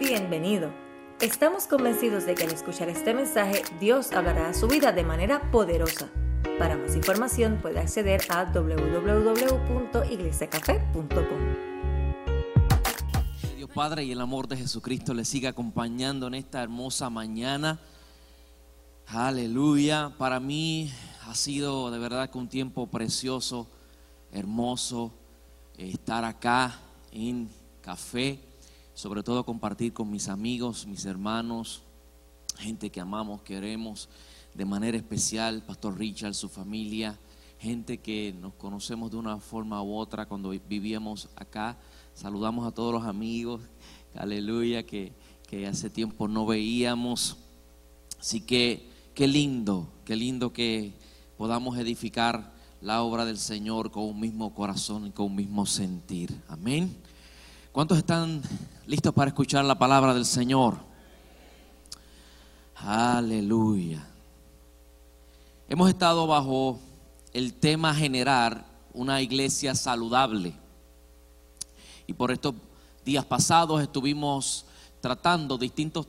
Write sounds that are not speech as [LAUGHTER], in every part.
Bienvenido. Estamos convencidos de que al escuchar este mensaje Dios hablará a su vida de manera poderosa. Para más información puede acceder a www.iglesiacafé.com. Dios Padre y el amor de Jesucristo le siga acompañando en esta hermosa mañana. Aleluya. Para mí ha sido de verdad que un tiempo precioso, hermoso, eh, estar acá en café sobre todo compartir con mis amigos, mis hermanos, gente que amamos, queremos, de manera especial, Pastor Richard, su familia, gente que nos conocemos de una forma u otra cuando vivíamos acá. Saludamos a todos los amigos, aleluya, que, que hace tiempo no veíamos. Así que qué lindo, qué lindo que podamos edificar la obra del Señor con un mismo corazón y con un mismo sentir. Amén. ¿Cuántos están listos para escuchar la palabra del Señor? Aleluya. Hemos estado bajo el tema generar una iglesia saludable. Y por estos días pasados estuvimos tratando distintos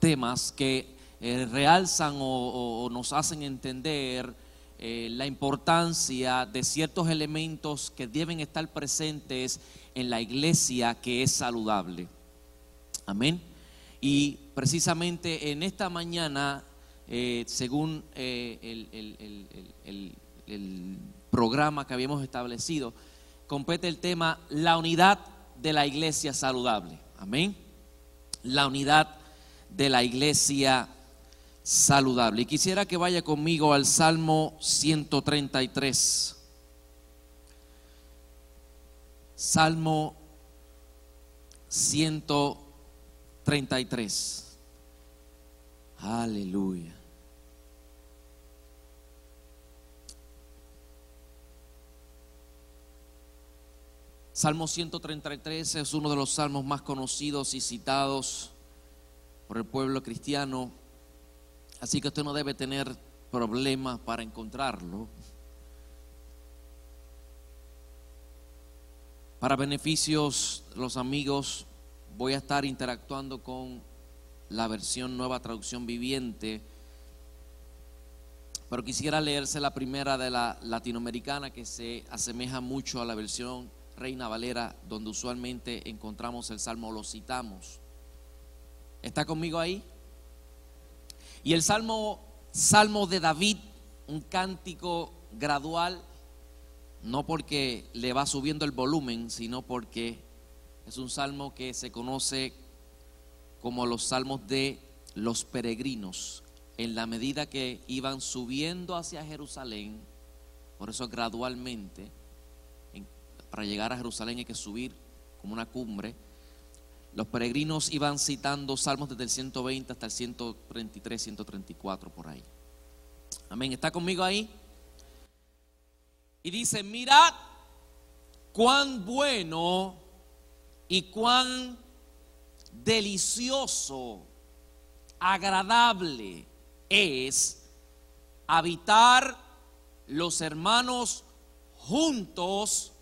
temas que eh, realzan o, nos hacen entender eh, la importancia de ciertos elementos que deben estar presentes en la iglesia que es saludable. Amén. Y precisamente en esta mañana, eh, según eh, el, programa que habíamos establecido, compete el tema la unidad de la iglesia saludable. Amén. La unidad de la iglesia saludable. Y quisiera que vaya conmigo al Salmo 133. Salmo 133. Aleluya. Salmo 133 es uno de los salmos más conocidos y citados por el pueblo cristiano, así que usted no debe tener problemas para encontrarlo. Para beneficios los amigos, voy a estar interactuando con la versión nueva traducción viviente, pero quisiera leerse la primera de la latinoamericana que se asemeja mucho a la versión Reina Valera, donde usualmente encontramos el salmo, lo citamos. ¿Está conmigo ahí? Y el salmo, salmo de David, un cántico gradual no porque le va subiendo el volumen, sino porque es un salmo que se conoce como los salmos de los peregrinos. En la medida que iban subiendo hacia Jerusalén, por eso gradualmente, para llegar a Jerusalén hay que subir como una cumbre, los peregrinos iban citando salmos desde el 120 hasta el 133, 134 por ahí. Amén. ¿Está conmigo ahí? Y dice, mirad cuán bueno y cuán delicioso, agradable es habitar los hermanos juntos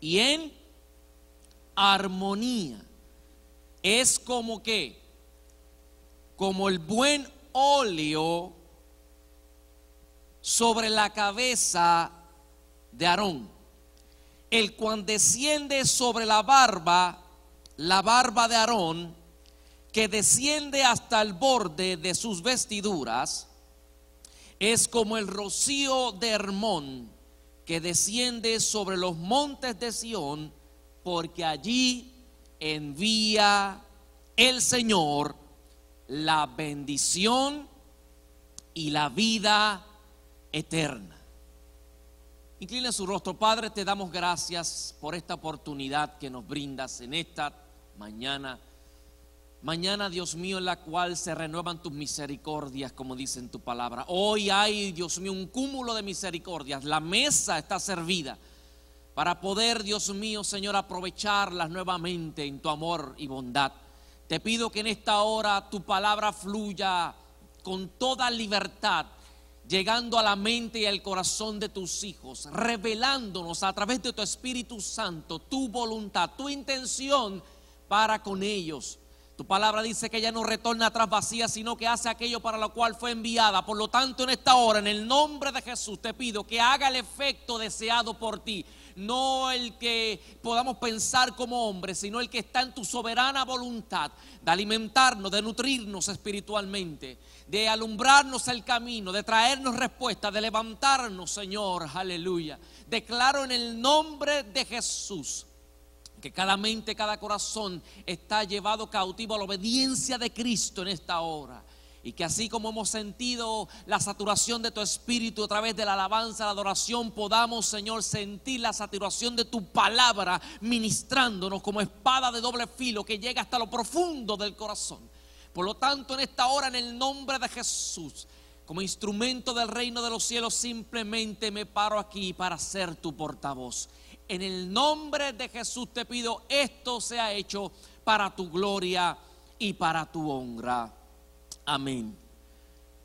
y en armonía. Es como que, como el buen óleo sobre la cabeza de Aarón, el cual desciende sobre la barba, la barba de Aarón, que desciende hasta el borde de sus vestiduras, es como el rocío de Hermón que desciende sobre los montes de Sión, porque allí envía el Señor la bendición y la vida eterna. Inclina su rostro, Padre, te damos gracias por esta oportunidad que nos brindas en esta mañana. Mañana, Dios mío, en la cual se renuevan tus misericordias, como dice en tu palabra. Hoy hay, Dios mío, un cúmulo de misericordias. La mesa está servida para poder, Dios mío, Señor, aprovecharlas nuevamente en tu amor y bondad. Te pido que en esta hora tu palabra fluya con toda libertad llegando a la mente y al corazón de tus hijos, revelándonos a través de tu Espíritu Santo tu voluntad, tu intención para con ellos. Tu palabra dice que ella no retorna atrás vacía, sino que hace aquello para lo cual fue enviada. Por lo tanto, en esta hora, en el nombre de Jesús, te pido que haga el efecto deseado por ti. No el que podamos pensar como hombres, sino el que está en tu soberana voluntad de alimentarnos, de nutrirnos espiritualmente, de alumbrarnos el camino, de traernos respuesta, de levantarnos, Señor. Aleluya. Declaro en el nombre de Jesús que cada mente, cada corazón está llevado cautivo a la obediencia de Cristo en esta hora. Y que así como hemos sentido la saturación de tu espíritu a través de la alabanza, la adoración, podamos, Señor, sentir la saturación de tu palabra ministrándonos como espada de doble filo que llega hasta lo profundo del corazón. Por lo tanto, en esta hora, en el nombre de Jesús, como instrumento del reino de los cielos, simplemente me paro aquí para ser tu portavoz. En el nombre de Jesús te pido, esto sea hecho para tu gloria y para tu honra. Amén.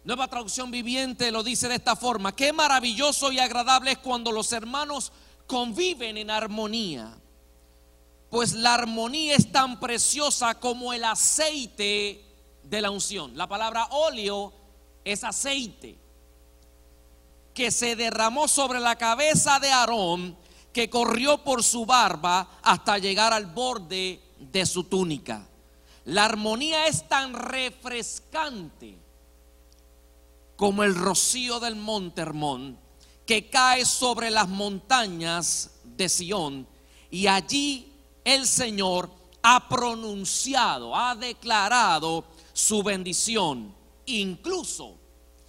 Nueva traducción viviente lo dice de esta forma, qué maravilloso y agradable es cuando los hermanos conviven en armonía, pues la armonía es tan preciosa como el aceite de la unción. La palabra óleo es aceite que se derramó sobre la cabeza de Aarón que corrió por su barba hasta llegar al borde de su túnica. La armonía es tan refrescante como el rocío del monte Hermón que cae sobre las montañas de Sión y allí el Señor ha pronunciado, ha declarado su bendición, incluso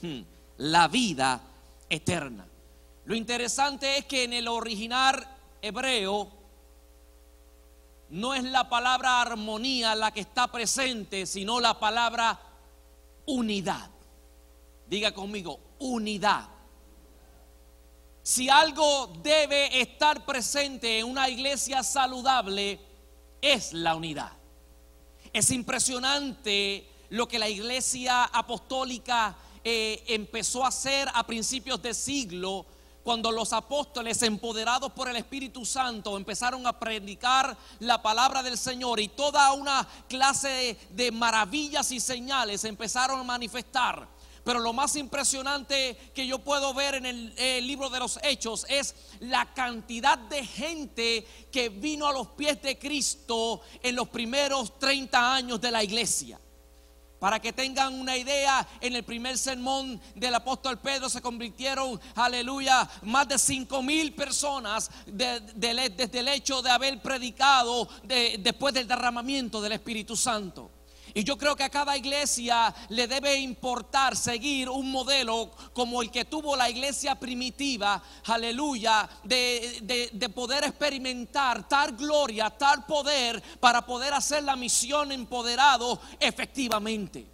hmm, la vida eterna. Lo interesante es que en el original hebreo no es la palabra armonía la que está presente, sino la palabra unidad. Diga conmigo, unidad. Si algo debe estar presente en una iglesia saludable, es la unidad. Es impresionante lo que la iglesia apostólica eh, empezó a hacer a principios de siglo cuando los apóstoles, empoderados por el Espíritu Santo, empezaron a predicar la palabra del Señor y toda una clase de, maravillas y señales empezaron a manifestar. Pero lo más impresionante que yo puedo ver en el, libro de los Hechos es la cantidad de gente que vino a los pies de Cristo en los primeros 30 años de la iglesia. Para que tengan una idea, en el primer sermón del apóstol Pedro se convirtieron, aleluya, más de cinco mil personas desde el hecho de haber predicado después del derramamiento del Espíritu Santo. Y yo creo que a cada iglesia le debe importar seguir un modelo como el que tuvo la iglesia primitiva, aleluya, de, de, poder experimentar tal gloria, tal poder para poder hacer la misión empoderado efectivamente.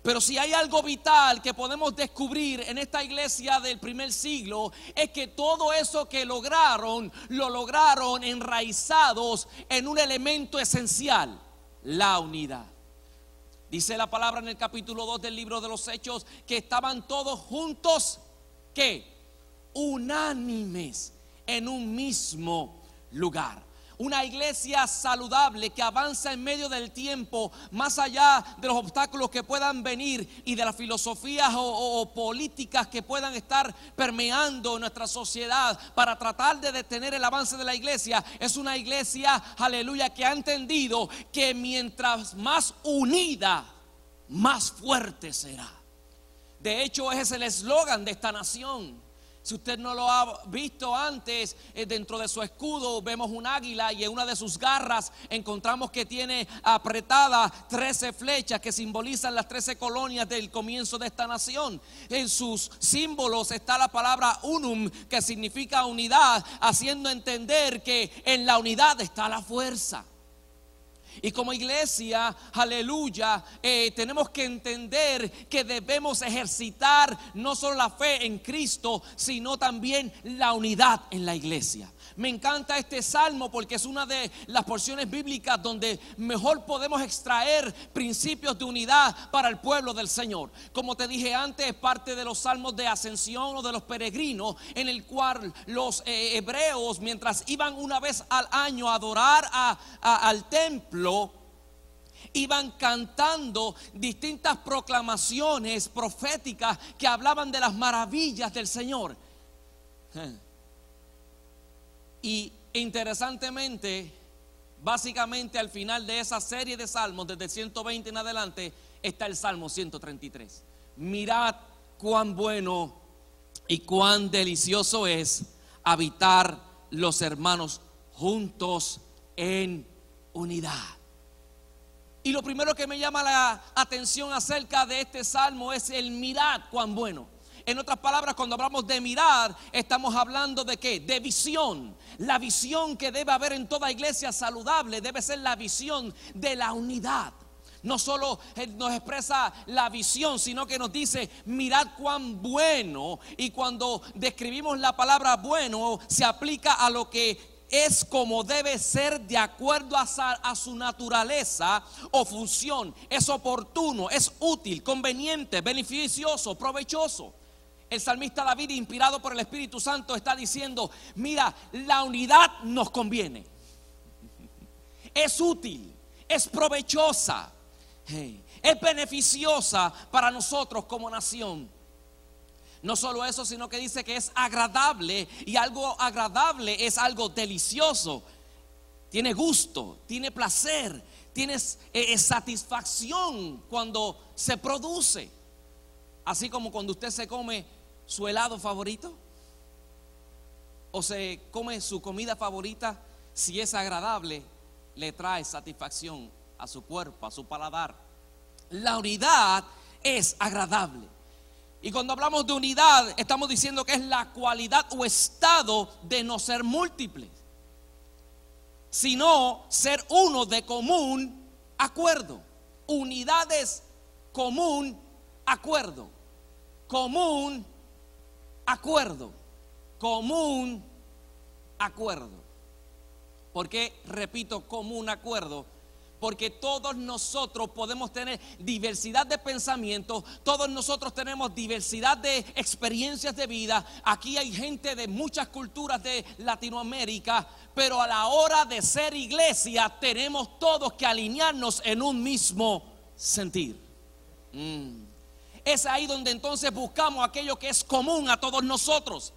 Pero si hay algo vital que podemos descubrir en esta iglesia del primer siglo, es que todo eso que lograron, lo lograron enraizados en un elemento esencial, la unidad. Dice la palabra en el capítulo 2 del libro de los Hechos que estaban todos juntos, que unánimes en un mismo lugar. Una iglesia saludable que avanza en medio del tiempo, más allá de los obstáculos que puedan venir y de las filosofías o, políticas que puedan estar permeando nuestra sociedad para tratar de detener el avance de la iglesia. Es una iglesia, aleluya, que ha entendido que mientras más unida, más fuerte será. De hecho, ese es el eslogan de esta nación. Si usted no lo ha visto antes, eh, dentro de su escudo vemos un águila y en una de sus garras encontramos que tiene apretada 13 flechas que simbolizan las 13 colonias del comienzo de esta nación. En sus símbolos está la palabra unum, que significa unidad, haciendo entender que en la unidad está la fuerza. Y como iglesia, aleluya, eh, tenemos que entender que debemos ejercitar no solo la fe en Cristo, sino también la unidad en la iglesia. Me encanta este salmo porque es una de las porciones bíblicas donde mejor podemos extraer principios de unidad para el pueblo del Señor. Como te dije antes, es parte de los salmos de ascensión o de los peregrinos, en el cual los eh, hebreos, mientras iban una vez al año a adorar al templo, iban cantando distintas proclamaciones proféticas que hablaban de las maravillas del Señor. Y interesantemente, básicamente al final de esa serie de salmos, desde el 120 en adelante, está el Salmo 133. Mirad cuán bueno y cuán delicioso es habitar los hermanos juntos en unidad. Y lo primero que me llama la atención acerca de este salmo es el mirad cuán bueno. En otras palabras, cuando hablamos de mirar, estamos hablando de qué? De visión. La visión que debe haber en toda iglesia saludable debe ser la visión de la unidad. No solo eh, nos expresa la visión, sino que nos dice, mirad cuán bueno. Y cuando describimos la palabra bueno, se aplica a lo que es como debe ser de acuerdo a, su naturaleza o función. Es oportuno, es útil, conveniente, beneficioso, provechoso. El salmista David, inspirado por el Espíritu Santo, está diciendo, mira, la unidad nos conviene. Es útil, es provechosa, es beneficiosa para nosotros como nación. No solo eso, sino que dice que es agradable y algo agradable es algo delicioso. Tiene gusto, tiene placer, tiene eh, satisfacción cuando se produce. Así como cuando usted se come su helado favorito o se come su comida favorita, si es agradable, le trae satisfacción a su cuerpo, a su paladar. La unidad es agradable. Y cuando hablamos de unidad, estamos diciendo que es la cualidad o estado de no ser múltiples, sino ser uno de común acuerdo. Unidad es común acuerdo. Común acuerdo. Común acuerdo. ¿Por qué repito común acuerdo? porque todos nosotros podemos tener diversidad de pensamientos, todos nosotros tenemos diversidad de experiencias de vida. Aquí hay gente de muchas culturas de Latinoamérica, pero a la hora de ser iglesia tenemos todos que alinearnos en un mismo sentir. Mm. Es ahí donde entonces buscamos aquello que es común a todos nosotros.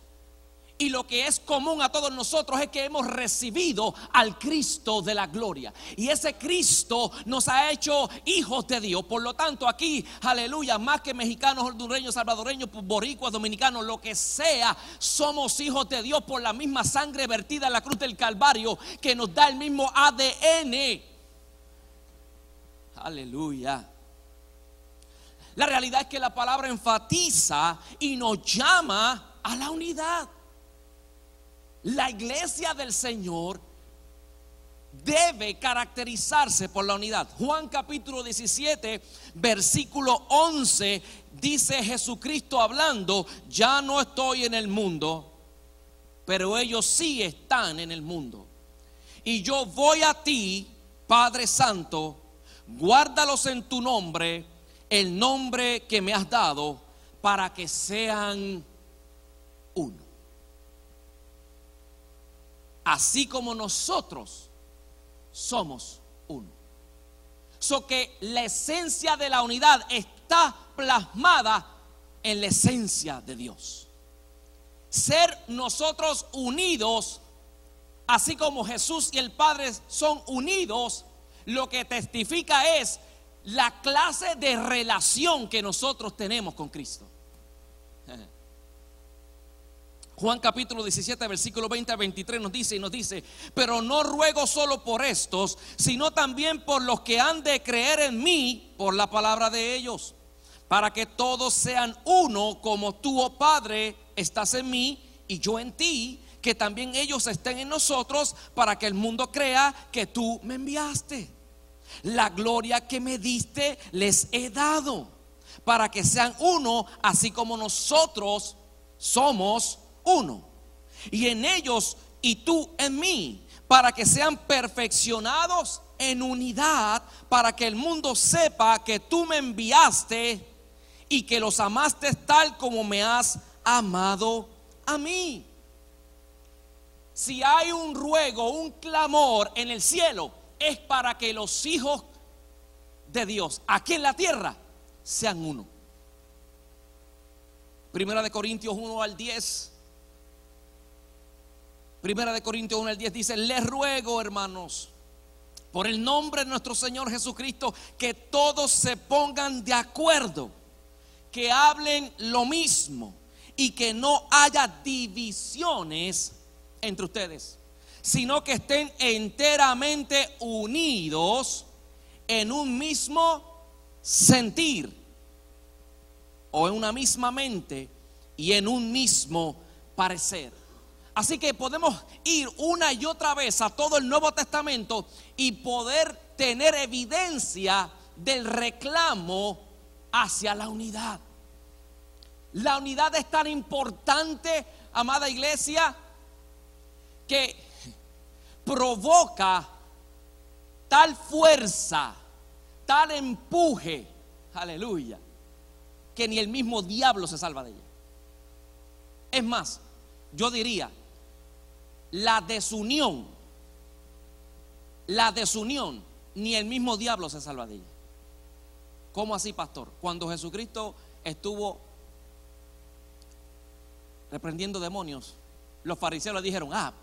Y lo que es común a todos nosotros es que hemos recibido al Cristo de la gloria. Y ese Cristo nos ha hecho hijos de Dios. Por lo tanto, aquí, aleluya, más que mexicanos, hondureños, salvadoreños, boricuas, dominicanos, lo que sea, somos hijos de Dios por la misma sangre vertida en la cruz del Calvario que nos da el mismo ADN. Aleluya. La realidad es que la palabra enfatiza y nos llama a la unidad. La iglesia del Señor debe caracterizarse por la unidad. Juan capítulo 17, versículo 11, dice Jesucristo hablando, ya no estoy en el mundo, pero ellos sí están en el mundo. Y yo voy a ti, Padre Santo, guárdalos en tu nombre, el nombre que me has dado, para que sean uno así como nosotros somos uno. So que la esencia de la unidad está plasmada en la esencia de Dios. Ser nosotros unidos, así como Jesús y el Padre son unidos, lo que testifica es la clase de relación que nosotros tenemos con Cristo. [LAUGHS] Juan capítulo 17, versículo 20 a 23 nos dice y nos dice, pero no ruego solo por estos, sino también por los que han de creer en mí por la palabra de ellos, para que todos sean uno como tú, oh Padre, estás en mí y yo en ti, que también ellos estén en nosotros, para que el mundo crea que tú me enviaste. La gloria que me diste les he dado, para que sean uno, así como nosotros somos uno. Y en ellos y tú en mí, para que sean perfeccionados en unidad, para que el mundo sepa que tú me enviaste y que los amaste tal como me has amado a mí. Si hay un ruego, un clamor en el cielo, es para que los hijos de Dios aquí en la tierra sean uno. Primera de Corintios 1 al 10. Primera de Corintios 1 al 10 dice, les ruego hermanos, por el nombre de nuestro Señor Jesucristo, que todos se pongan de acuerdo, que hablen lo mismo y que no haya divisiones entre ustedes, sino que estén enteramente unidos en un mismo sentir o en una misma mente y en un mismo parecer. Así que podemos ir una y otra vez a todo el Nuevo Testamento y poder tener evidencia del reclamo hacia la unidad. La unidad es tan importante, amada iglesia, que provoca tal fuerza, tal empuje, aleluya, que ni el mismo diablo se salva de ella. Es más, yo diría, la desunión, la desunión, ni el mismo diablo se salva de ella. ¿Cómo así, pastor? Cuando Jesucristo estuvo reprendiendo demonios, los fariseos le dijeron, ah,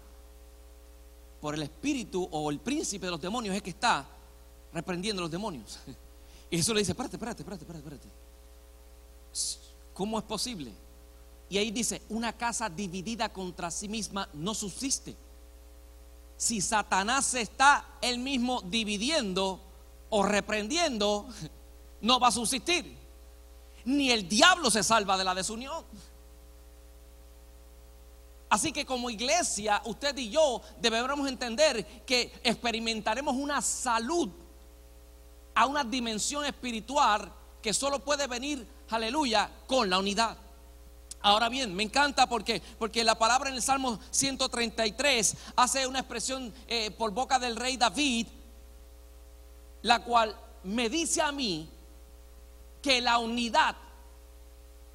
por el espíritu o el príncipe de los demonios es que está reprendiendo los demonios. [LAUGHS] Y eso le dice, espérate, espérate, espérate, espérate, espérate. ¿Cómo es posible? Y ahí dice, una casa dividida contra sí misma no subsiste. Si Satanás se está él mismo dividiendo o reprendiendo, [LAUGHS] no va a subsistir. Ni el diablo se salva de la desunión. Así que como iglesia, usted y yo debemos entender que experimentaremos una salud a una dimensión espiritual que solo puede venir, aleluya, con la unidad. Ahora bien, me encanta porque, porque la palabra en el Salmo 133 hace una expresión eh, por boca del rey David, la cual me dice a mí que la unidad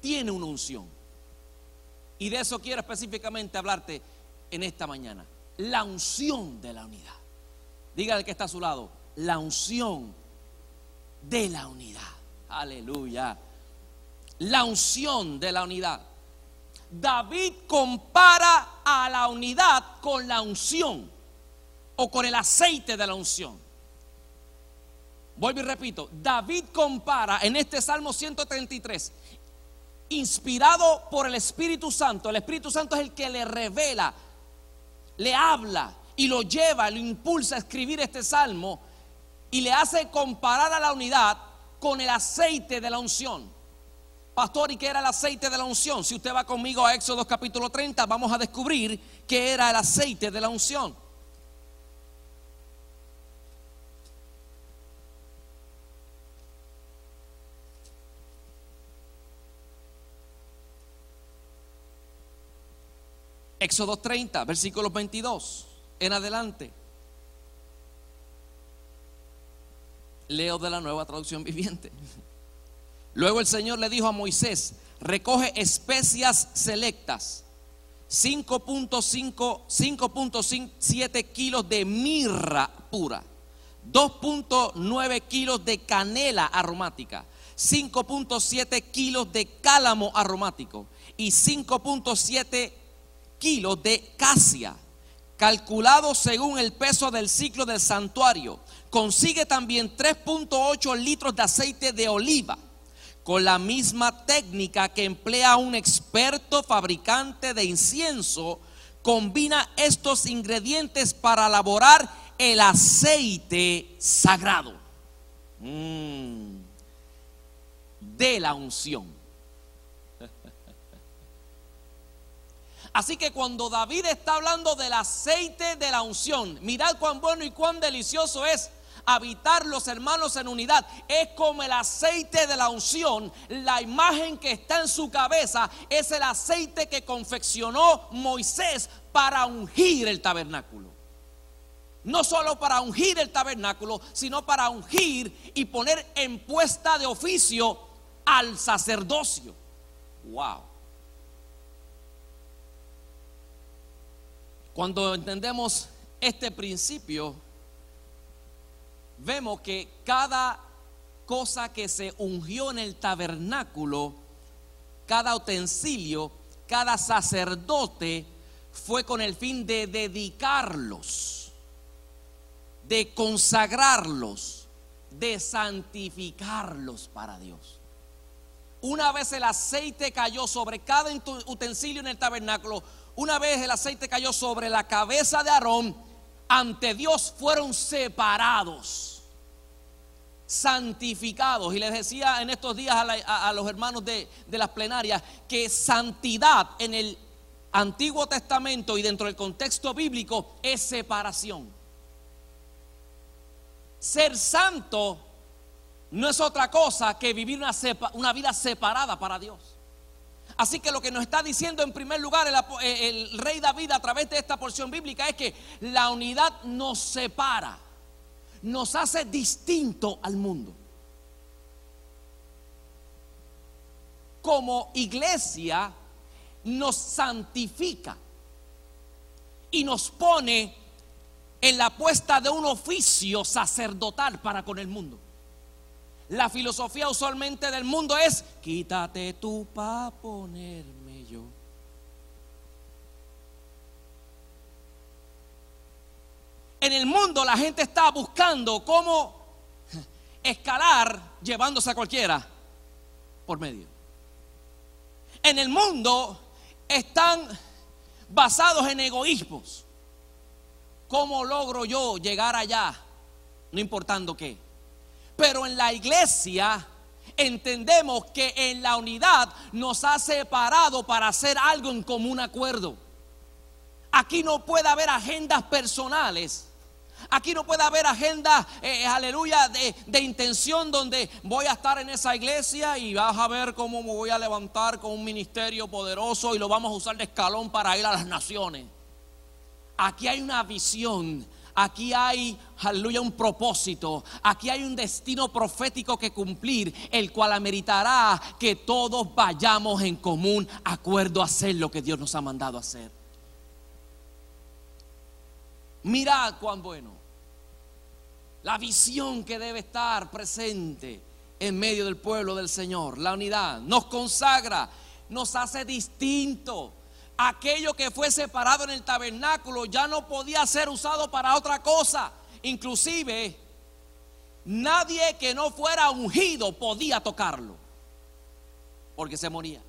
tiene una unción. Y de eso quiero específicamente hablarte en esta mañana. La unción de la unidad. Dígale que está a su lado. La unción de la unidad. Aleluya. La unción de la unidad. David compara a la unidad con la unción o con el aceite de la unción. Vuelvo y repito, David compara en este Salmo 133 inspirado por el Espíritu Santo. El Espíritu Santo es el que le revela, le habla y lo lleva, lo impulsa a escribir este salmo y le hace comparar a la unidad con el aceite de la unción. Pastor, ¿y qué era el aceite de la unción? Si usted va conmigo a Éxodo capítulo 30, vamos a descubrir qué era el aceite de la unción. Éxodo 30, versículo 22 en adelante. Leo de la nueva traducción [LAUGHS] viviente. Luego el Señor le dijo a Moisés, recoge especias selectas, 5.5, 5.7 kilos de mirra pura, 2.9 kilos de canela aromática, 5.7 kilos de cálamo aromático y 5.7 kilos de casia, calculado según el peso del ciclo del santuario. Consigue también 3.8 litros de aceite de oliva, con la misma técnica que emplea un experto fabricante de incienso. Combina estos ingredientes para elaborar el aceite sagrado mm. de la unción. Así que cuando David está hablando del aceite de la unción, mirad cuán bueno y cuán delicioso es habitar los hermanos en unidad. Es como el aceite de la unción. La imagen que está en su cabeza es el aceite que confeccionó Moisés para ungir el tabernáculo. No solo para ungir el tabernáculo, sino para ungir y poner en puesta de oficio al sacerdocio. Wow. Cuando entendemos este principio, vemos que cada cosa que se ungió en el tabernáculo, cada utensilio, cada sacerdote, fue con el fin de dedicarlos, de consagrarlos, de santificarlos para Dios. Una vez el aceite cayó sobre cada utensilio en el tabernáculo, una vez el aceite cayó sobre la cabeza de Aarón, ante Dios fueron separados, santificados. Y les decía en estos días a, los hermanos de, las plenarias que santidad en el Antiguo Testamento y dentro del contexto bíblico es separación. Ser santo no es otra cosa que vivir una vida separada para Dios. Así que lo que nos está diciendo en primer lugar el, eh, el, rey David a través de esta porción bíblica es que la unidad nos separa, nos hace distinto al mundo. Como iglesia nos santifica y nos pone en la puesta de un oficio sacerdotal para con el mundo. La filosofía usualmente del mundo es, quítate tú para ponerme yo. En el mundo la gente está buscando cómo escalar llevándose a cualquiera por medio. En el mundo están basados en egoísmos. ¿Cómo logro yo llegar allá? No importando qué. Pero en la iglesia entendemos que en la unidad nos ha separado para hacer algo en común acuerdo. Aquí no puede haber agendas personales. Aquí no puede haber agenda, eh, aleluya, de, de, intención donde voy a estar en esa iglesia y vas a ver cómo me voy a levantar con un ministerio poderoso y lo vamos a usar de escalón para ir a las naciones. Aquí hay una visión. Aquí hay, aleluya, un propósito. Aquí hay un destino profético que cumplir, el cual ameritará que todos vayamos en común acuerdo a hacer lo que Dios nos ha mandado hacer. Mirad cuán bueno. La visión que debe estar presente en medio del pueblo del Señor. La unidad nos consagra, nos hace distinto aquello que fue separado en el tabernáculo ya no podía ser usado para otra cosa. Inclusive, nadie que no fuera ungido podía tocarlo, porque se moría.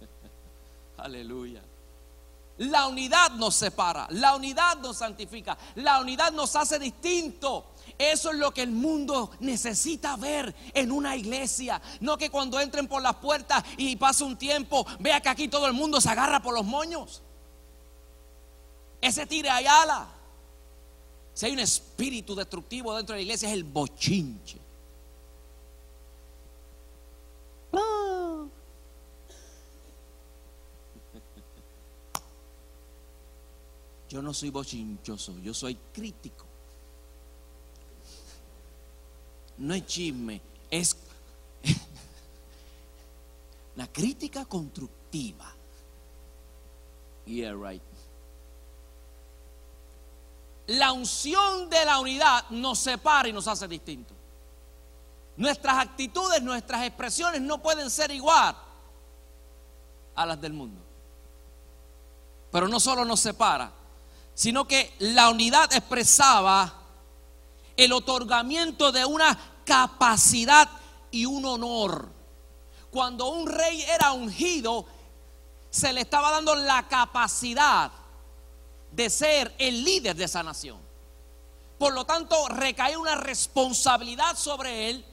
[LAUGHS] Aleluya. La unidad nos separa, la unidad nos santifica, la unidad nos hace distinto. Eso es lo que el mundo necesita ver en una iglesia. No que cuando entren por las puertas y pase un tiempo, vea que aquí todo el mundo se agarra por los moños. Ese tire ayala. Si hay un espíritu destructivo dentro de la iglesia es el bochinche. Yo no soy bochinchoso, yo soy crítico. No es chisme, es [LAUGHS] la crítica constructiva. Yeah, right. La unción de la unidad nos separa y nos hace distintos. Nuestras actitudes, nuestras expresiones no pueden ser igual a las del mundo. Pero no solo nos separa, sino que la unidad expresaba el otorgamiento de una capacidad y un honor. Cuando un rey era ungido, se le estaba dando la capacidad de ser el líder de esa nación. Por lo tanto, recae una responsabilidad sobre él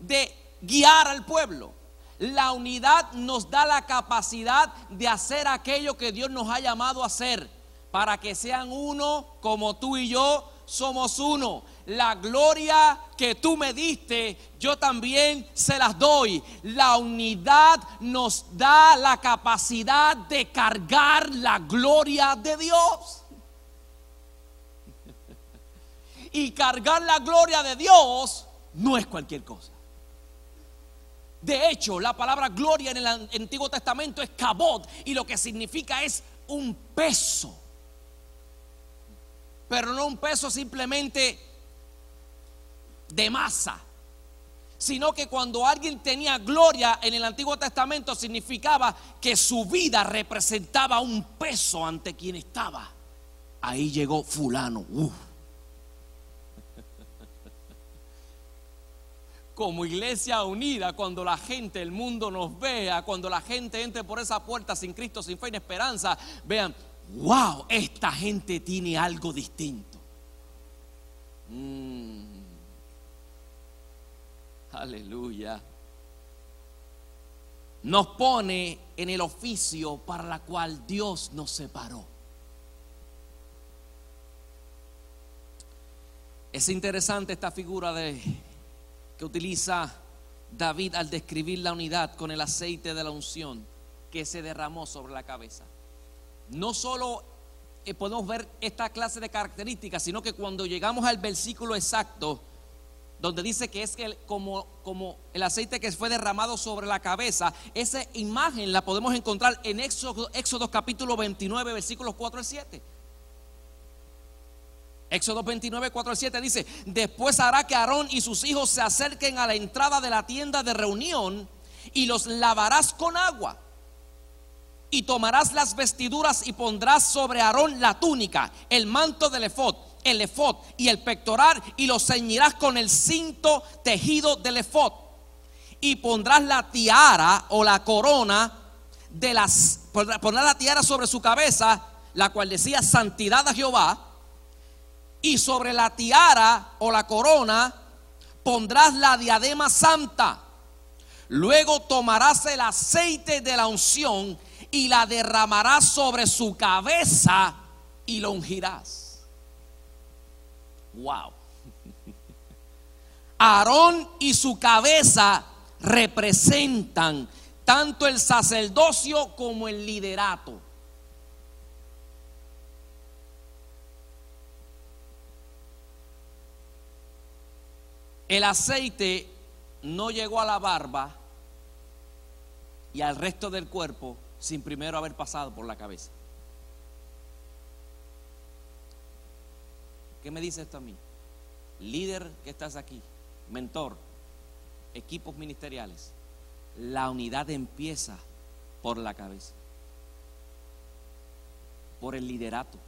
de guiar al pueblo. La unidad nos da la capacidad de hacer aquello que Dios nos ha llamado a hacer, para que sean uno como tú y yo somos uno la gloria que tú me diste, yo también se las doy. La unidad nos da la capacidad de cargar la gloria de Dios. Y cargar la gloria de Dios no es cualquier cosa. De hecho, la palabra gloria en el Antiguo Testamento es cabot y lo que significa es un peso. Pero no un peso simplemente de masa, sino que cuando alguien tenía gloria en el Antiguo Testamento significaba que su vida representaba un peso ante quien estaba. Ahí llegó fulano. Como iglesia unida, cuando la gente, el mundo nos vea, cuando la gente entre por esa puerta sin Cristo, sin fe, sin esperanza, vean, wow, esta gente tiene algo distinto. Mm. Aleluya. Nos pone en el oficio para la cual Dios nos separó. Es interesante esta figura de que utiliza David al describir la unidad con el aceite de la unción que se derramó sobre la cabeza. No solo eh, podemos ver esta clase de características, sino que cuando llegamos al versículo exacto, donde dice que es que como, como el aceite que fue derramado sobre la cabeza, esa imagen la podemos encontrar en Éxodo, Éxodo capítulo 29, versículos 4 al 7. Éxodo 29, 4 al 7 dice, después hará que Aarón y sus hijos se acerquen a la entrada de la tienda de reunión y los lavarás con agua. Y tomarás las vestiduras y pondrás sobre Aarón la túnica, el manto del efod el efod y el pectoral y lo ceñirás con el cinto tejido del efod. Y pondrás la tiara o la corona de las pondrás la tiara sobre su cabeza, la cual decía santidad a Jehová. Y sobre la tiara o la corona pondrás la diadema santa. Luego tomarás el aceite de la unción y la derramarás sobre su cabeza y lo ungirás. Wow. Aarón y su cabeza representan tanto el sacerdocio como el liderato. El aceite no llegó a la barba y al resto del cuerpo sin primero haber pasado por la cabeza. ¿Qué me dice esto a mí? Líder que estás aquí, mentor, equipos ministeriales. La unidad empieza por la cabeza, por el liderato.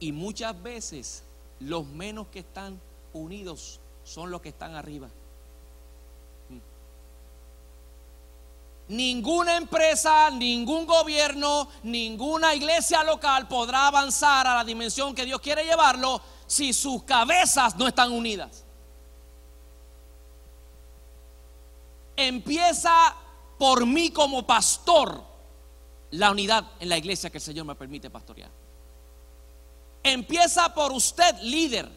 Y muchas veces los menos que están unidos son los que están arriba. Ninguna empresa, ningún gobierno, ninguna iglesia local podrá avanzar a la dimensión que Dios quiere llevarlo si sus cabezas no están unidas. Empieza por mí como pastor la unidad en la iglesia que el Señor me permite pastorear. Empieza por usted, líder,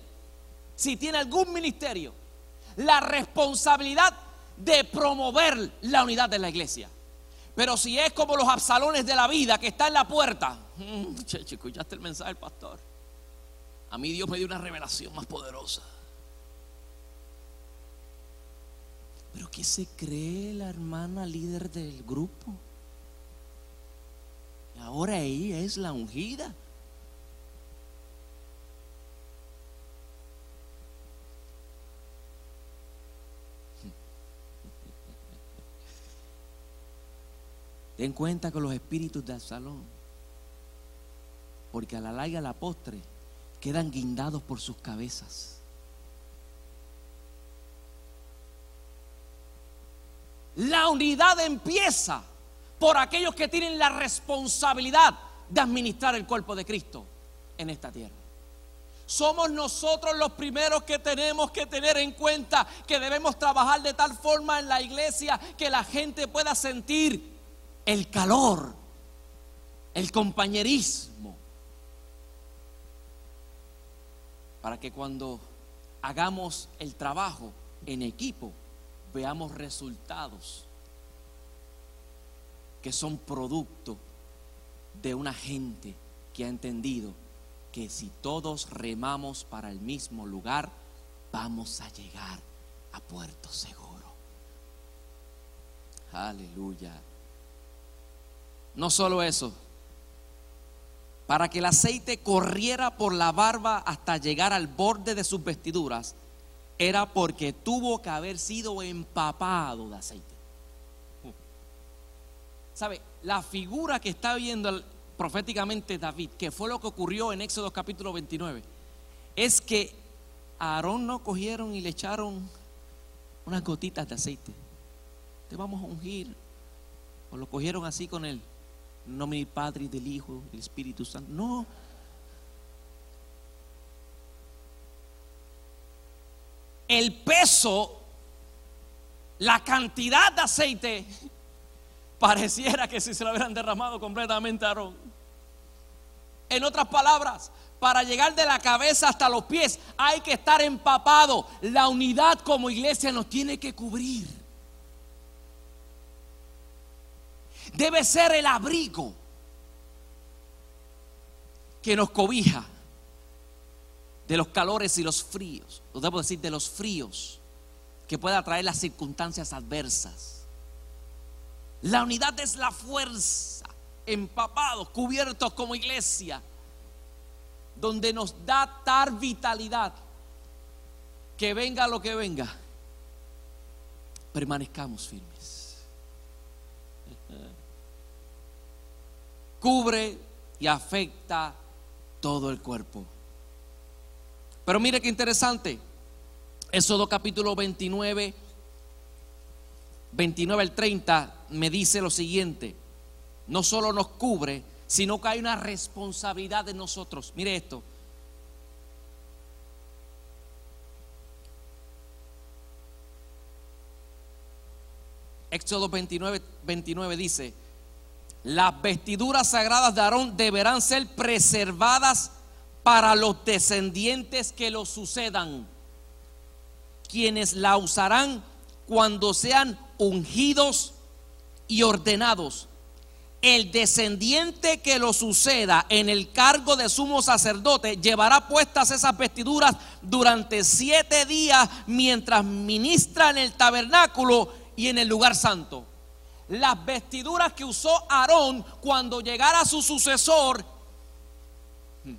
si tiene algún ministerio, la responsabilidad de promover la unidad de la iglesia. Pero si es como los absalones de la vida que está en la puerta, mm, escuchaste el mensaje del pastor. A mí Dios me dio una revelación más poderosa. Pero ¿qué se cree la hermana líder del grupo? Ahora ella es la ungida. Ten cuenta con los espíritus del salón. Porque a la larga, a la postre, quedan guindados por sus cabezas. La unidad empieza por aquellos que tienen la responsabilidad de administrar el cuerpo de Cristo en esta tierra. Somos nosotros los primeros que tenemos que tener en cuenta que debemos trabajar de tal forma en la iglesia que la gente pueda sentir el calor, el compañerismo, para que cuando hagamos el trabajo en equipo veamos resultados que son producto de una gente que ha entendido que si todos remamos para el mismo lugar, vamos a llegar a puerto seguro. Aleluya. No solo eso, para que el aceite corriera por la barba hasta llegar al borde de sus vestiduras, era porque tuvo que haber sido empapado de aceite. ¿Sabe? La figura que está viendo proféticamente David, que fue lo que ocurrió en Éxodo capítulo 29, es que a Aarón no cogieron y le echaron unas gotitas de aceite. Te vamos a ungir. O lo cogieron así con él. En nombre del Padre del Hijo del Espíritu Santo. No. El peso, la cantidad de aceite, pareciera que si se lo hubieran derramado completamente a Aarón. En otras palabras, para llegar de la cabeza hasta los pies hay que estar empapado. La unidad como iglesia nos tiene que cubrir. Debe ser el abrigo que nos cobija de los calores y los fríos, o debo decir de los fríos que pueda traer las circunstancias adversas. La unidad es la fuerza, empapados, cubiertos como iglesia donde nos da tal vitalidad que venga lo que venga, permanezcamos firmes. Cubre y afecta todo el cuerpo. Pero mire qué interesante. Éxodo capítulo 29, 29 al 30 me dice lo siguiente. No solo nos cubre, sino que hay una responsabilidad de nosotros. Mire esto. Éxodo 29, 29 dice, las vestiduras sagradas de Aarón deberán ser preservadas para los descendientes que lo sucedan, quienes la usarán cuando sean ungidos y ordenados el descendiente que lo suceda en el cargo de sumo sacerdote llevará puestas esas vestiduras durante siete días mientras ministra en el tabernáculo y en el lugar santo. Las vestiduras que usó Aarón cuando llegara su sucesor hmm,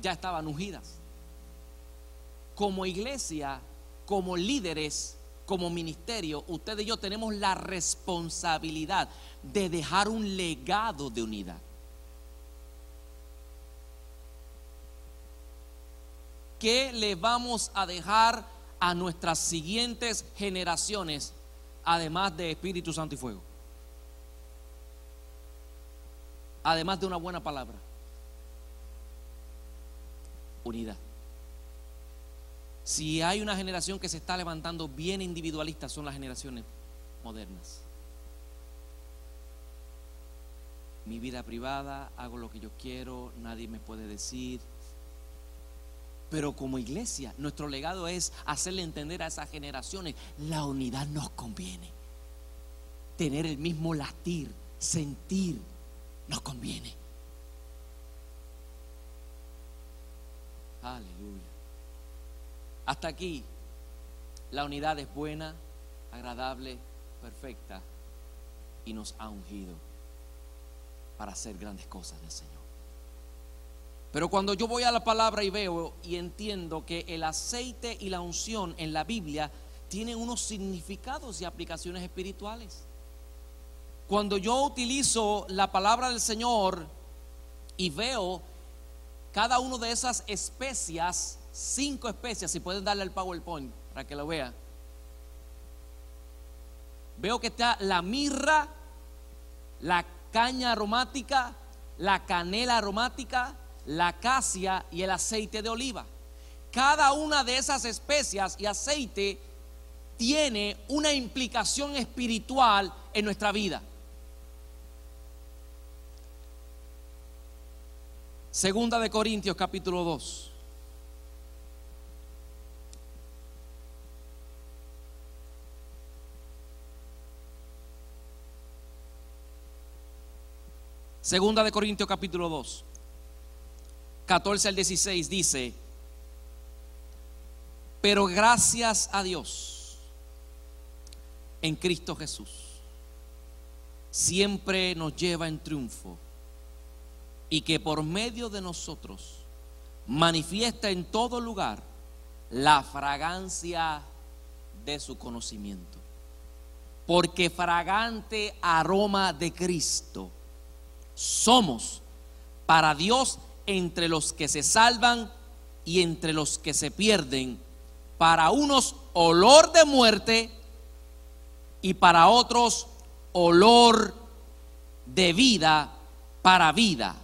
ya estaban ungidas. Como iglesia, como líderes, como ministerio, usted y yo tenemos la responsabilidad de dejar un legado de unidad. ¿Qué le vamos a dejar a nuestras siguientes generaciones, además de Espíritu Santo y Fuego? Además de una buena palabra. Unidad. Si hay una generación que se está levantando bien individualista, son las generaciones modernas. mi vida privada, hago lo que yo quiero, nadie me puede decir. Pero como iglesia, nuestro legado es hacerle entender a esas generaciones, la unidad nos conviene. Tener el mismo latir, sentir, nos conviene. Aleluya. Hasta aquí, la unidad es buena, agradable, perfecta y nos ha ungido para hacer grandes cosas del Señor. Pero cuando yo voy a la palabra y veo y entiendo que el aceite y la unción en la Biblia tienen unos significados y aplicaciones espirituales. Cuando yo utilizo la palabra del Señor y veo cada una de esas especias, cinco especias, si pueden darle el PowerPoint para que lo vea. Veo que está la mirra, la caña aromática, la canela aromática, la acacia y el aceite de oliva. Cada una de esas especias y aceite tiene una implicación espiritual en nuestra vida. Segunda de Corintios capítulo 2. Segunda de Corintios capítulo 2, 14 al 16 dice, pero gracias a Dios en Cristo Jesús, siempre nos lleva en triunfo y que por medio de nosotros manifiesta en todo lugar la fragancia de su conocimiento. Porque fragante aroma de Cristo somos para Dios entre los que se salvan y entre los que se pierden, para unos olor de muerte y para otros olor de vida para vida.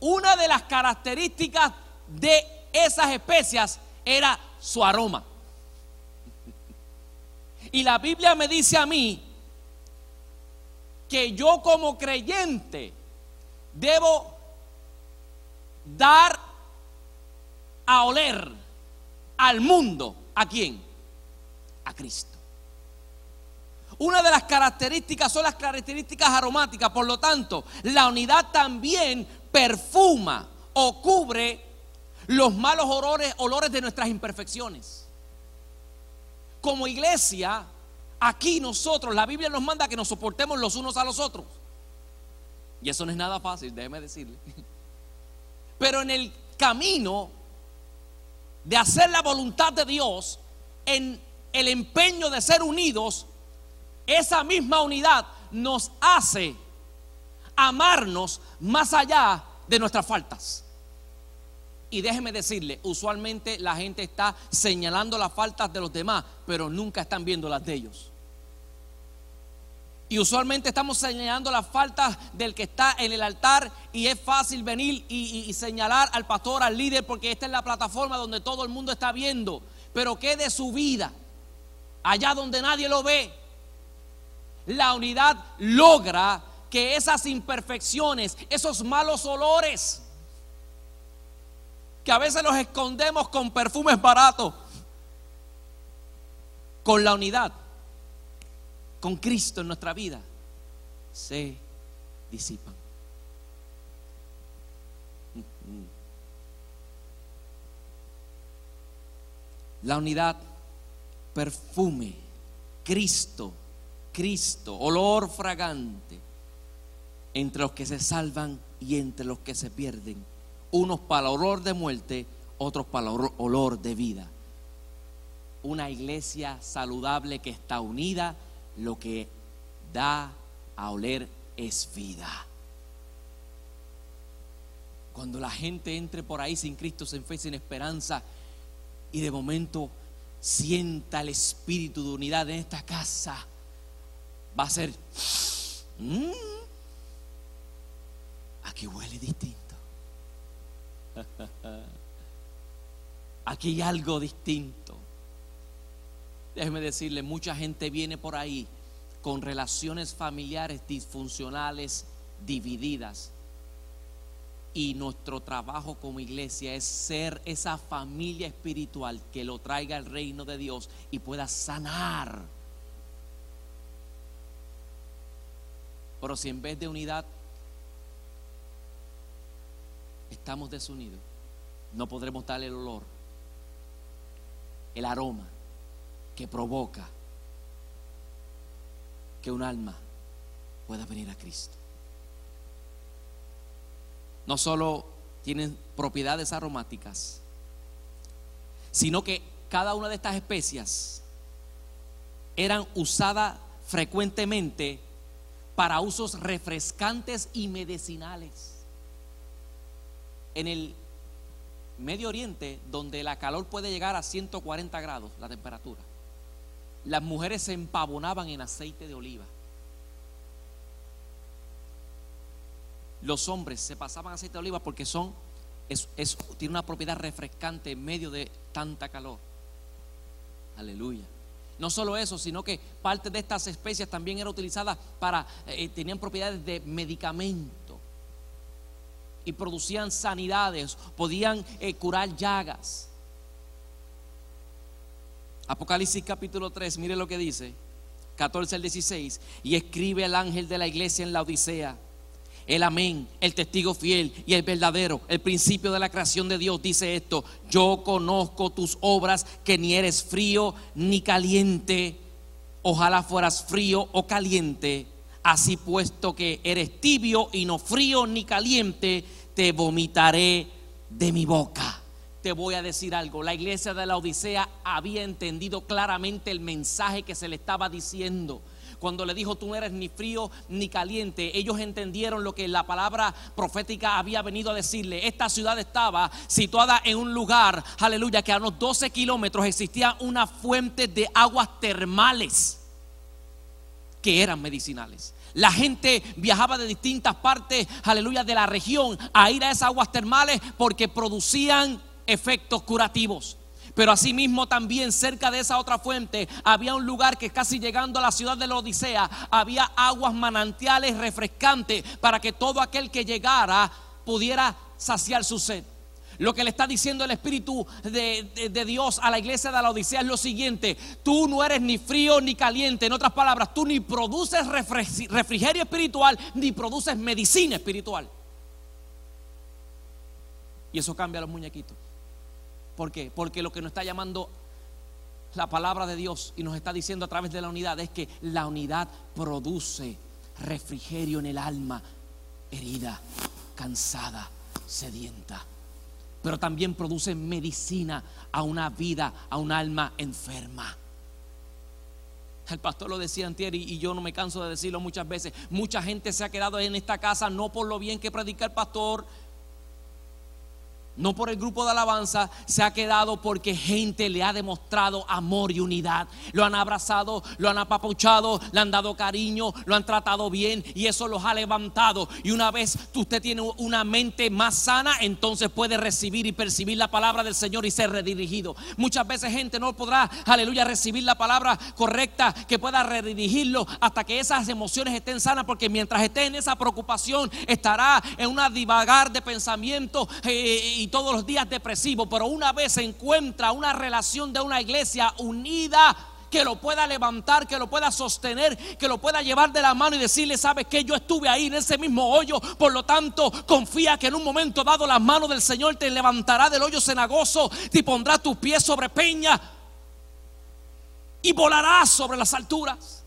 Una de las características de esas especias era su aroma. Y la Biblia me dice a mí que yo como creyente debo dar a oler al mundo. ¿A quién? A Cristo. Una de las características son las características aromáticas, por lo tanto, la unidad también perfuma o cubre los malos olores, olores de nuestras imperfecciones. Como iglesia, aquí nosotros, la Biblia nos manda que nos soportemos los unos a los otros. Y eso no es nada fácil, déjeme decirle. Pero en el camino de hacer la voluntad de Dios, en el empeño de ser unidos, esa misma unidad nos hace amarnos más allá de nuestras faltas. Y déjeme decirle, usualmente la gente está señalando las faltas de los demás, pero nunca están viendo las de ellos. Y usualmente estamos señalando las faltas del que está en el altar y es fácil venir y, señalar al pastor, al líder, porque esta es la plataforma donde todo el mundo está viendo. Pero ¿qué de su vida? Allá donde nadie lo ve. La unidad logra que esas imperfecciones, esos malos olores, que a veces los escondemos con perfumes baratos, con la unidad, con Cristo en nuestra vida, se disipan. La unidad, perfume, Cristo Cristo, olor fragante, entre los que se salvan y entre los que se pierden. Unos para el olor de muerte, otros para el olor de vida. Una iglesia saludable que está unida, lo que da a oler es vida. Cuando la gente entre por ahí sin Cristo, sin fe, sin esperanza, y de momento sienta el espíritu de unidad en esta casa, va a ser, mm, aquí huele distinto. [LAUGHS] Aquí hay algo distinto. Déjeme decirle, mucha gente viene por ahí con relaciones familiares disfuncionales, divididas. Y nuestro trabajo como iglesia es ser esa familia espiritual que lo traiga al reino de Dios y pueda sanar Pero si en vez de unidad estamos desunidos, no podremos darle el olor, el aroma que provoca que un alma pueda venir a Cristo. No solo tienen propiedades aromáticas, sino que cada una de estas especias eran usadas frecuentemente para usos refrescantes y medicinales. En el Medio Oriente, donde la calor puede llegar a 140 grados, la temperatura, las mujeres se empavonaban en aceite de oliva. Los hombres se pasaban aceite de oliva porque son, es, tiene una propiedad refrescante en medio de tanta calor. Aleluya. No solo eso, sino que parte de estas especies también era utilizada para, eh, tenían propiedades de medicamento y producían sanidades, podían eh, curar llagas. Apocalipsis capítulo 3, mire lo que dice, 14 al 16, y escribe el ángel de la iglesia en la Odisea el amén, el testigo fiel y el verdadero, el principio de la creación de Dios dice esto, yo conozco tus obras que ni eres frío ni caliente, ojalá fueras frío o caliente, así puesto que eres tibio y no frío ni caliente, te vomitaré de mi boca. Te voy a decir algo. La iglesia de la Odisea había entendido claramente el mensaje que se le estaba diciendo cuando le dijo tú no eres ni frío ni caliente, ellos entendieron lo que la palabra profética había venido a decirle. Esta ciudad estaba situada en un lugar, aleluya, que a unos 12 kilómetros existía una fuente de aguas termales que eran medicinales. La gente viajaba de distintas partes, aleluya, de la región a ir a esas aguas termales porque producían efectos curativos. Pero asimismo también cerca de esa otra fuente había un lugar que casi llegando a la ciudad de la Odisea había aguas manantiales refrescantes para que todo aquel que llegara pudiera saciar su sed. Lo que le está diciendo el Espíritu de, Dios a la iglesia de la Odisea es lo siguiente, tú no eres ni frío ni caliente, en otras palabras, tú ni produces refrigerio espiritual ni produces medicina espiritual. Y eso cambia a los muñequitos. ¿Por qué? Porque lo que nos está llamando la palabra de Dios y nos está diciendo a través de la unidad es que la unidad produce refrigerio en el alma herida, cansada, sedienta. Pero también produce medicina a una vida, a un alma enferma. El pastor lo decía antier y, yo no me canso de decirlo muchas veces. Mucha gente se ha quedado en esta casa no por lo bien que predica el pastor, no por el grupo de alabanza, se ha quedado porque gente le ha demostrado amor y unidad. Lo han abrazado, lo han apapuchado, le han dado cariño, lo han tratado bien y eso los ha levantado. Y una vez usted tiene una mente más sana, entonces puede recibir y percibir la palabra del Señor y ser redirigido. Muchas veces gente no podrá, aleluya, recibir la palabra correcta que pueda redirigirlo hasta que esas emociones estén sanas, porque mientras esté en esa preocupación, estará en una divagar de pensamiento. Eh, y todos los días depresivo, pero una vez se encuentra una relación de una iglesia unida que lo pueda levantar, que lo pueda sostener, que lo pueda llevar de la mano y decirle, sabes que yo estuve ahí en ese mismo hoyo, por lo tanto confía que en un momento dado las manos del Señor te levantará del hoyo cenagoso, te pondrá tus pies sobre peña y volarás sobre las alturas.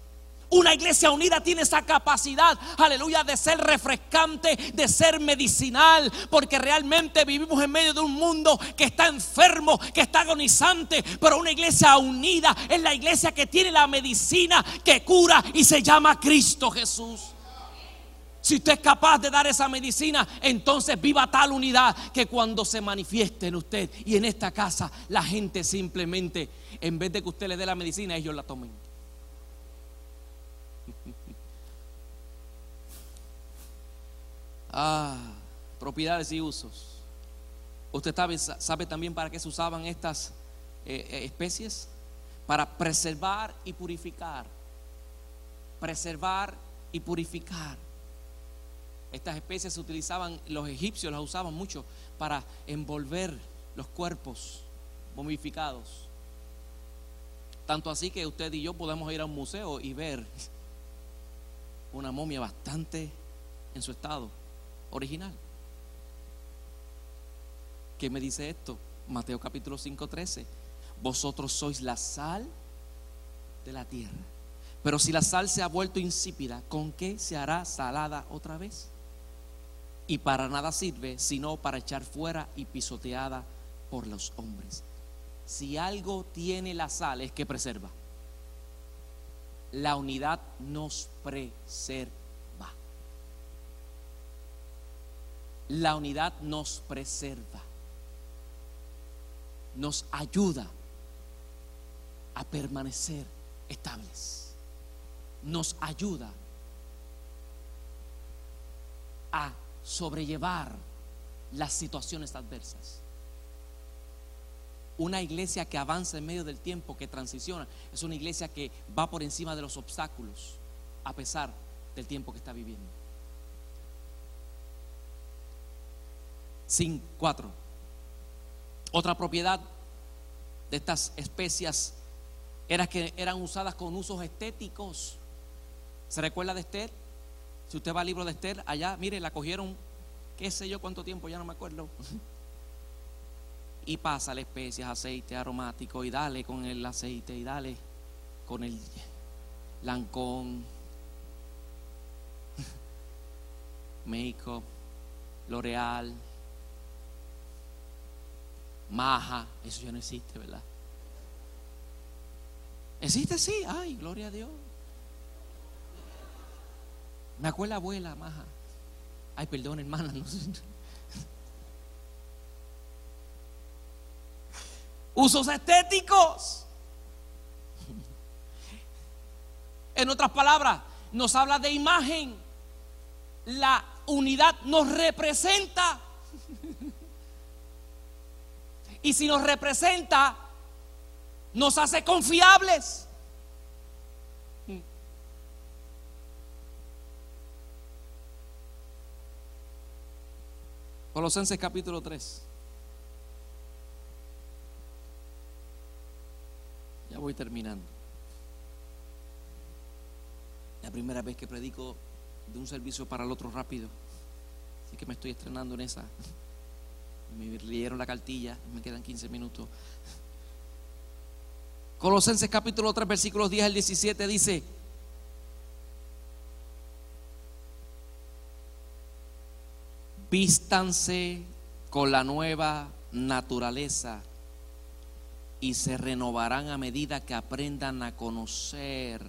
Una iglesia unida tiene esa capacidad, aleluya, de ser refrescante, de ser medicinal, porque realmente vivimos en medio de un mundo que está enfermo, que está agonizante, pero una iglesia unida es la iglesia que tiene la medicina que cura y se llama Cristo Jesús. Si usted es capaz de dar esa medicina, entonces viva tal unidad que cuando se manifieste en usted y en esta casa, la gente simplemente, en vez de que usted le dé la medicina, ellos la tomen. Ah, propiedades y usos. ¿Usted sabe, también para qué se usaban estas eh, eh, especies? Para preservar y purificar. Preservar y purificar. Estas especies se utilizaban, los egipcios las usaban mucho para envolver los cuerpos momificados. Tanto así que usted y yo podemos ir a un museo y ver una momia bastante en su estado original. ¿Qué me dice esto? Mateo capítulo 5, 13. Vosotros sois la sal de la tierra. Pero si la sal se ha vuelto insípida, ¿con qué se hará salada otra vez? Y para nada sirve, sino para echar fuera y pisoteada por los hombres. Si algo tiene la sal es que preserva. La unidad nos preserva. La unidad nos preserva, nos ayuda a permanecer estables, nos ayuda a sobrellevar las situaciones adversas. Una iglesia que avanza en medio del tiempo, que transiciona, es una iglesia que va por encima de los obstáculos a pesar del tiempo que está viviendo. Sin cuatro. Otra propiedad de estas especias era que eran usadas con usos estéticos. ¿Se recuerda de Esther? Si usted va al libro de Esther, allá, mire, la cogieron, qué sé yo cuánto tiempo, ya no me acuerdo. [LAUGHS] y pasa la especias, aceite aromático, y dale con el aceite, y dale con el lancón, [LAUGHS] make-up, L'Oreal, maja, eso ya no existe, ¿verdad? Existe, sí, ay, gloria a Dios. Me acuerdo la abuela, maja. Ay, perdón, hermana. Usos estéticos. En otras palabras, nos habla de imagen. La unidad nos representa. Y si nos representa, nos hace confiables. Colosenses capítulo 3. Ya voy terminando. La primera vez que predico de un servicio para el otro rápido. Así que me estoy estrenando en esa. Me leyeron la cartilla, me quedan 15 minutos. Colosenses capítulo 3, versículos 10 al 17 dice, vístanse con la nueva naturaleza y se renovarán a medida que aprendan a conocer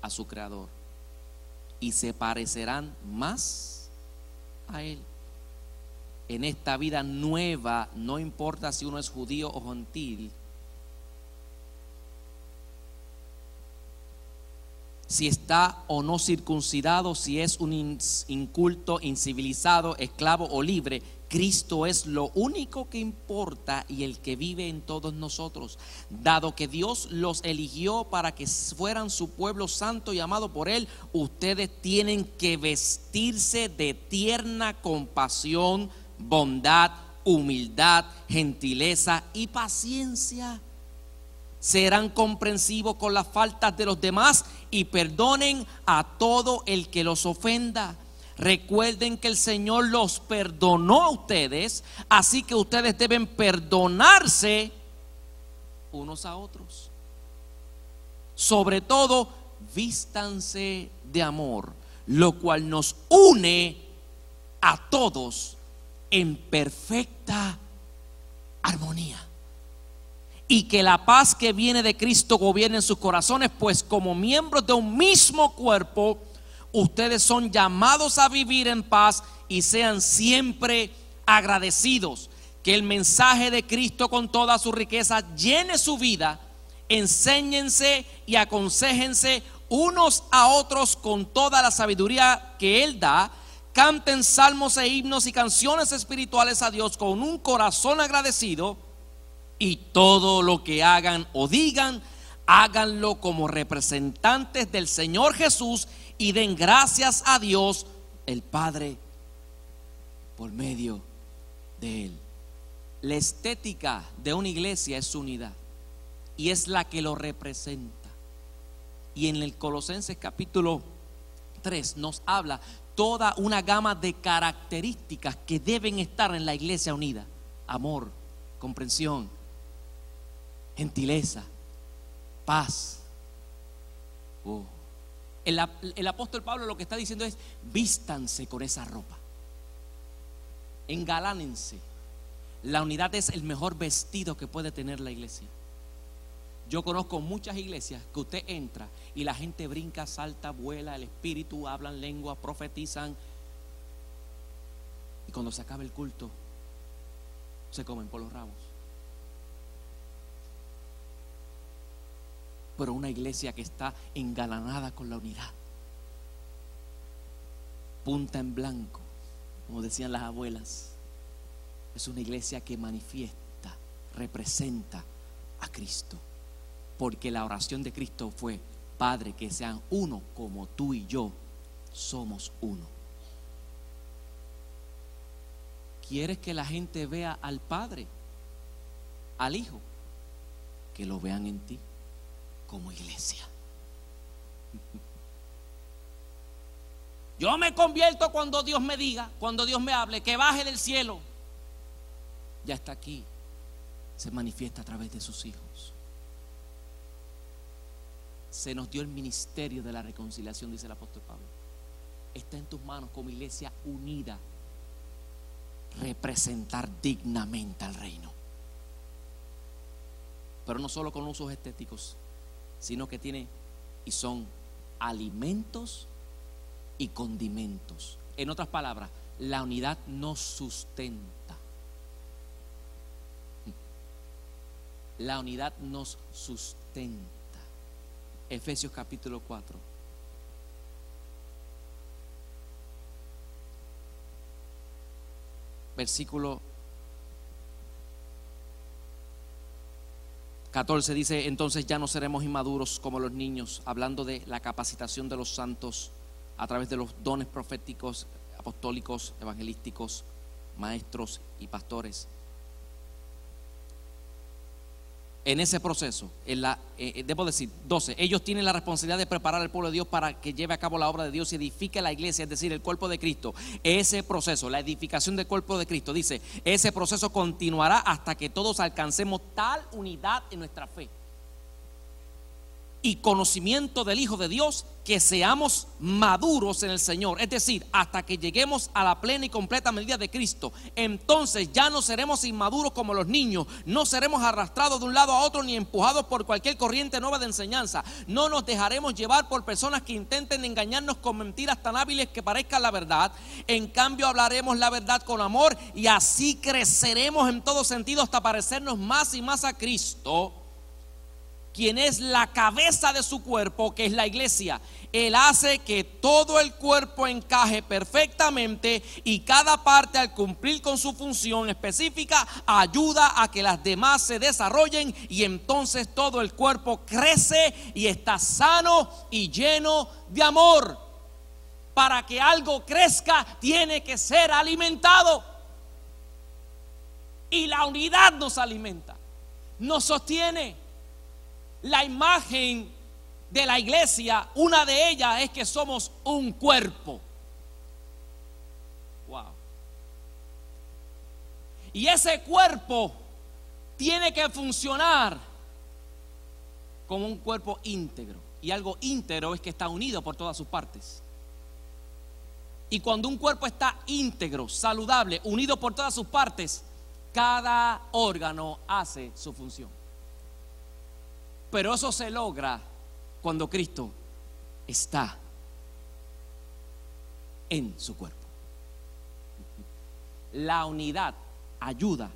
a su Creador y se parecerán más a Él. En esta vida nueva, no importa si uno es judío o gentil, si está o no circuncidado, si es un inculto, incivilizado, esclavo o libre, Cristo es lo único que importa y el que vive en todos nosotros. Dado que Dios los eligió para que fueran su pueblo santo y amado por Él, ustedes tienen que vestirse de tierna compasión, bondad, humildad, gentileza y paciencia serán comprensivos con las faltas de los demás y perdonen a todo el que los ofenda. Recuerden que el Señor los perdonó a ustedes, así que ustedes deben perdonarse unos a otros. Sobre todo, vístanse de amor, lo cual nos une a todos en perfecta armonía y que la paz que viene de Cristo gobierne en sus corazones, pues como miembros de un mismo cuerpo, ustedes son llamados a vivir en paz y sean siempre agradecidos. Que el mensaje de Cristo con toda su riqueza llene su vida. Enséñense y aconsejense unos a otros con toda la sabiduría que Él da. Canten salmos e himnos y canciones espirituales a Dios con un corazón agradecido y todo lo que hagan o digan, háganlo como representantes del Señor Jesús y den gracias a Dios el Padre por medio de Él. La estética de una iglesia es unidad y es la que lo representa. Y en el Colosenses capítulo 3 nos habla toda una gama de características que deben estar en la iglesia unida. Amor, comprensión, gentileza, paz. Oh. El, el, apóstol Pablo lo que está diciendo es, vístanse con esa ropa. Engalánense. La unidad es el mejor vestido que puede tener la iglesia. Yo conozco muchas iglesias que usted entra y la gente brinca, salta, vuela, el espíritu, hablan lengua, profetizan. Y cuando se acaba el culto, se comen por los rabos. pero una iglesia que está engalanada con la unidad. Punta en blanco, como decían las abuelas. Es una iglesia que manifiesta, representa a Cristo. Porque la oración de Cristo fue, Padre, que sean uno como tú y yo somos uno. ¿Quieres que la gente vea al Padre, al Hijo? Que lo vean en ti como iglesia. Yo me convierto cuando Dios me diga, cuando Dios me hable, que baje del cielo. Ya está aquí. Se manifiesta a través de sus hijos. Se nos dio el ministerio de la reconciliación, dice el apóstol Pablo. Está en tus manos como iglesia unida. Representar dignamente al reino. pero no solo con usos estéticos, sino que tiene y son alimentos y condimentos. En otras palabras, la unidad nos sustenta. La unidad nos sustenta. Efesios capítulo 4. Versículo 14 dice, entonces ya no seremos inmaduros como los niños, hablando de la capacitación de los santos a través de los dones proféticos, apostólicos, evangelísticos, maestros y pastores en ese proceso, en la, eh, eh, debo decir, 12, ellos tienen la responsabilidad de preparar al pueblo de Dios para que lleve a cabo la obra de Dios y edifique la iglesia, es decir, el cuerpo de Cristo. Ese proceso, la edificación del cuerpo de Cristo, dice, ese proceso continuará hasta que todos alcancemos tal unidad en nuestra fe y conocimiento del Hijo de Dios, que seamos maduros en el Señor, es decir, hasta que lleguemos a la plena y completa medida de Cristo. Entonces ya no seremos inmaduros como los niños, no seremos arrastrados de un lado a otro ni empujados por cualquier corriente nueva de enseñanza. No nos dejaremos llevar por personas que intenten engañarnos con mentiras tan hábiles que parezcan la verdad. En cambio hablaremos la verdad con amor y así creceremos en todo sentido hasta parecernos más y más a Cristo quien es la cabeza de su cuerpo, que es la iglesia. Él hace que todo el cuerpo encaje perfectamente y cada parte al cumplir con su función específica ayuda a que las demás se desarrollen y entonces todo el cuerpo crece y está sano y lleno de amor. Para que algo crezca tiene que ser alimentado. Y la unidad nos alimenta, nos sostiene la imagen de la iglesia, una de ellas es que somos un cuerpo. Wow. Y ese cuerpo tiene que funcionar como un cuerpo íntegro. Y algo íntegro es que está unido por todas sus partes. Y cuando un cuerpo está íntegro, saludable, unido por todas sus partes, cada órgano hace su función. Pero eso se logra cuando Cristo está en su cuerpo. La unidad ayuda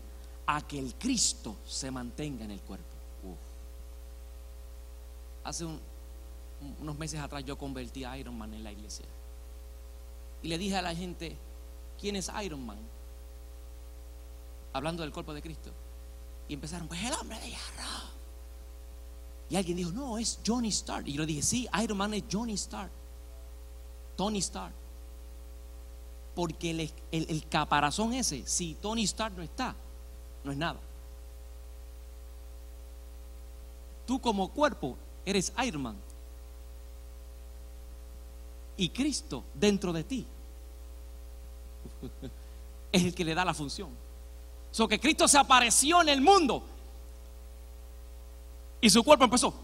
a que el Cristo se mantenga en el cuerpo. Hace unos meses atrás yo convertí a Iron Man en la iglesia. Y le dije a la gente, ¿quién es Iron Man? Hablando del cuerpo de Cristo. Y empezaron, pues el hombre de hierro. Y alguien dijo, no, es Johnny Stark. Y yo le dije, sí, Iron Man es Johnny Stark. Tony Stark. Porque el, el, caparazón ese, si Tony Stark no está, no es nada. Tú como cuerpo eres Iron Man. Y Cristo dentro de ti [LAUGHS] es el que le da la función. So que Cristo se apareció en el mundo y su cuerpo empezó.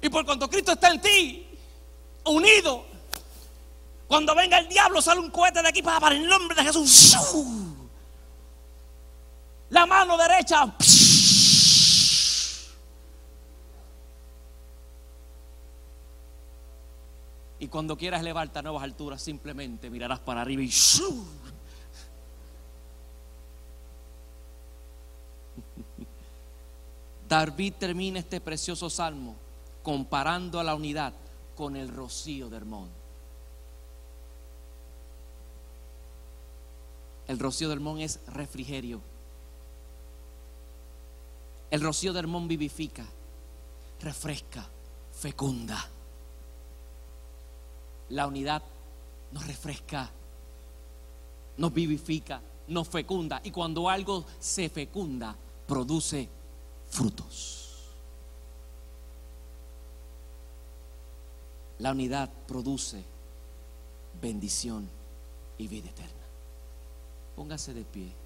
Y por cuanto Cristo está en ti, unido, cuando venga el diablo sale un cohete de aquí para, el nombre de Jesús. La mano derecha. Cuando quieras elevarte a nuevas alturas, simplemente mirarás para arriba y [LAUGHS] David termina este precioso salmo comparando a la unidad con el rocío de Hermón. El rocío de Hermón es refrigerio. El rocío de Hermón vivifica, refresca, fecunda. La unidad nos refresca, nos vivifica, nos fecunda. Y cuando algo se fecunda, produce frutos. La unidad produce bendición y vida eterna. Póngase de pie.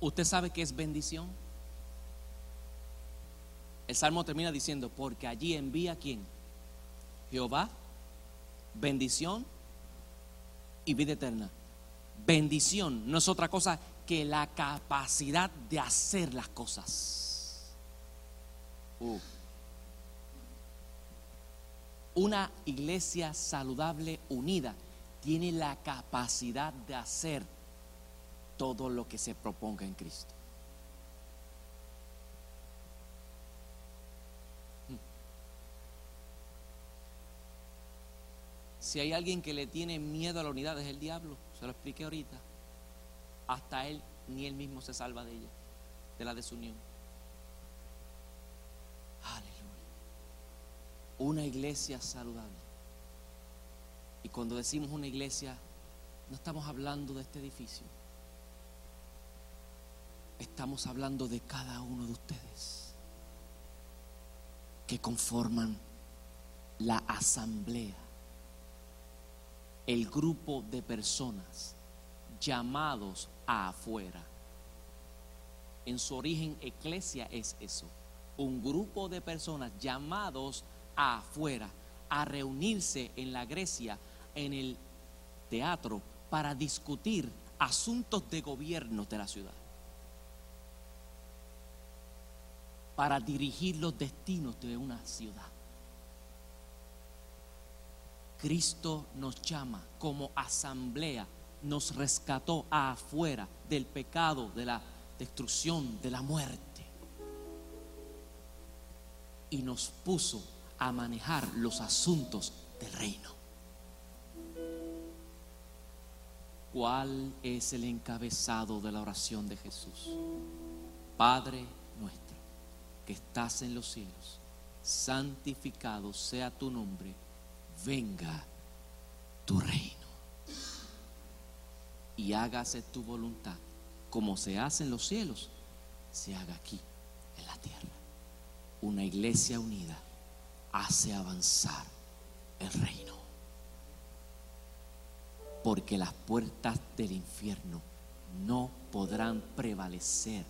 ¿Usted sabe qué es bendición? El salmo termina diciendo, porque allí envía quién? Jehová, bendición y vida eterna. Bendición no es otra cosa que la capacidad de hacer las cosas. Uh. Una iglesia saludable, unida, tiene la capacidad de hacer todo lo que se proponga en Cristo. Hmm. Si hay alguien que le tiene miedo a la unidad es el diablo, se lo expliqué ahorita. Hasta él ni él mismo se salva de ella, de la desunión. Aleluya. Una iglesia saludable. Y cuando decimos una iglesia, no estamos hablando de este edificio estamos hablando de cada uno de ustedes que conforman la asamblea, el grupo de personas llamados a afuera. En su origen, eclesia es eso, un grupo de personas llamados a afuera, a reunirse en la Grecia, en el teatro, para discutir asuntos de gobierno de la ciudad. Para dirigir los destinos de una ciudad. Cristo nos llama como asamblea, nos rescató afuera del pecado, de la destrucción, de la muerte. Y nos puso a manejar los asuntos del reino. ¿Cuál es el encabezado de la oración de Jesús? Padre nuestro estás en los cielos, santificado sea tu nombre, venga tu reino. Y hágase tu voluntad, como se hace en los cielos, se haga aquí, en la tierra. Una iglesia unida hace avanzar el reino. Porque las puertas del infierno no podrán prevalecer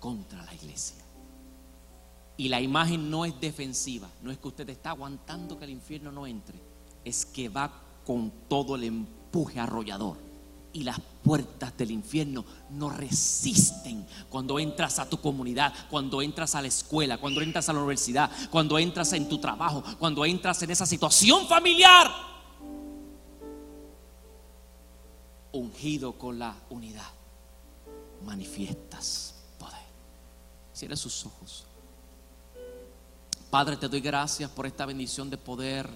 contra la iglesia. Y la imagen no es defensiva, no es que usted está aguantando que el infierno no entre, es que va con todo el empuje arrollador. Y las puertas del infierno no resisten cuando entras a tu comunidad, cuando entras a la escuela, cuando entras a la universidad, cuando entras en tu trabajo, cuando entras en esa situación familiar. Ungido con la unidad, manifiestas poder. Cierra sus ojos. Padre, te doy gracias por esta bendición de poder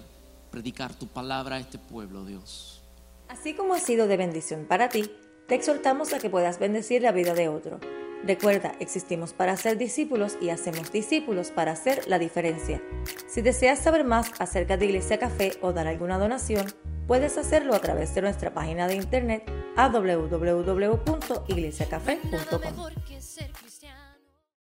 predicar tu palabra a este pueblo, Dios. Así como ha sido de bendición para ti, te exhortamos a que puedas bendecir la vida de otro. Recuerda, existimos para ser discípulos y hacemos discípulos para hacer la diferencia. Si deseas saber más acerca de Iglesia Café o dar alguna donación, puedes hacerlo a través de nuestra página de internet a www.iglesiacafé.com.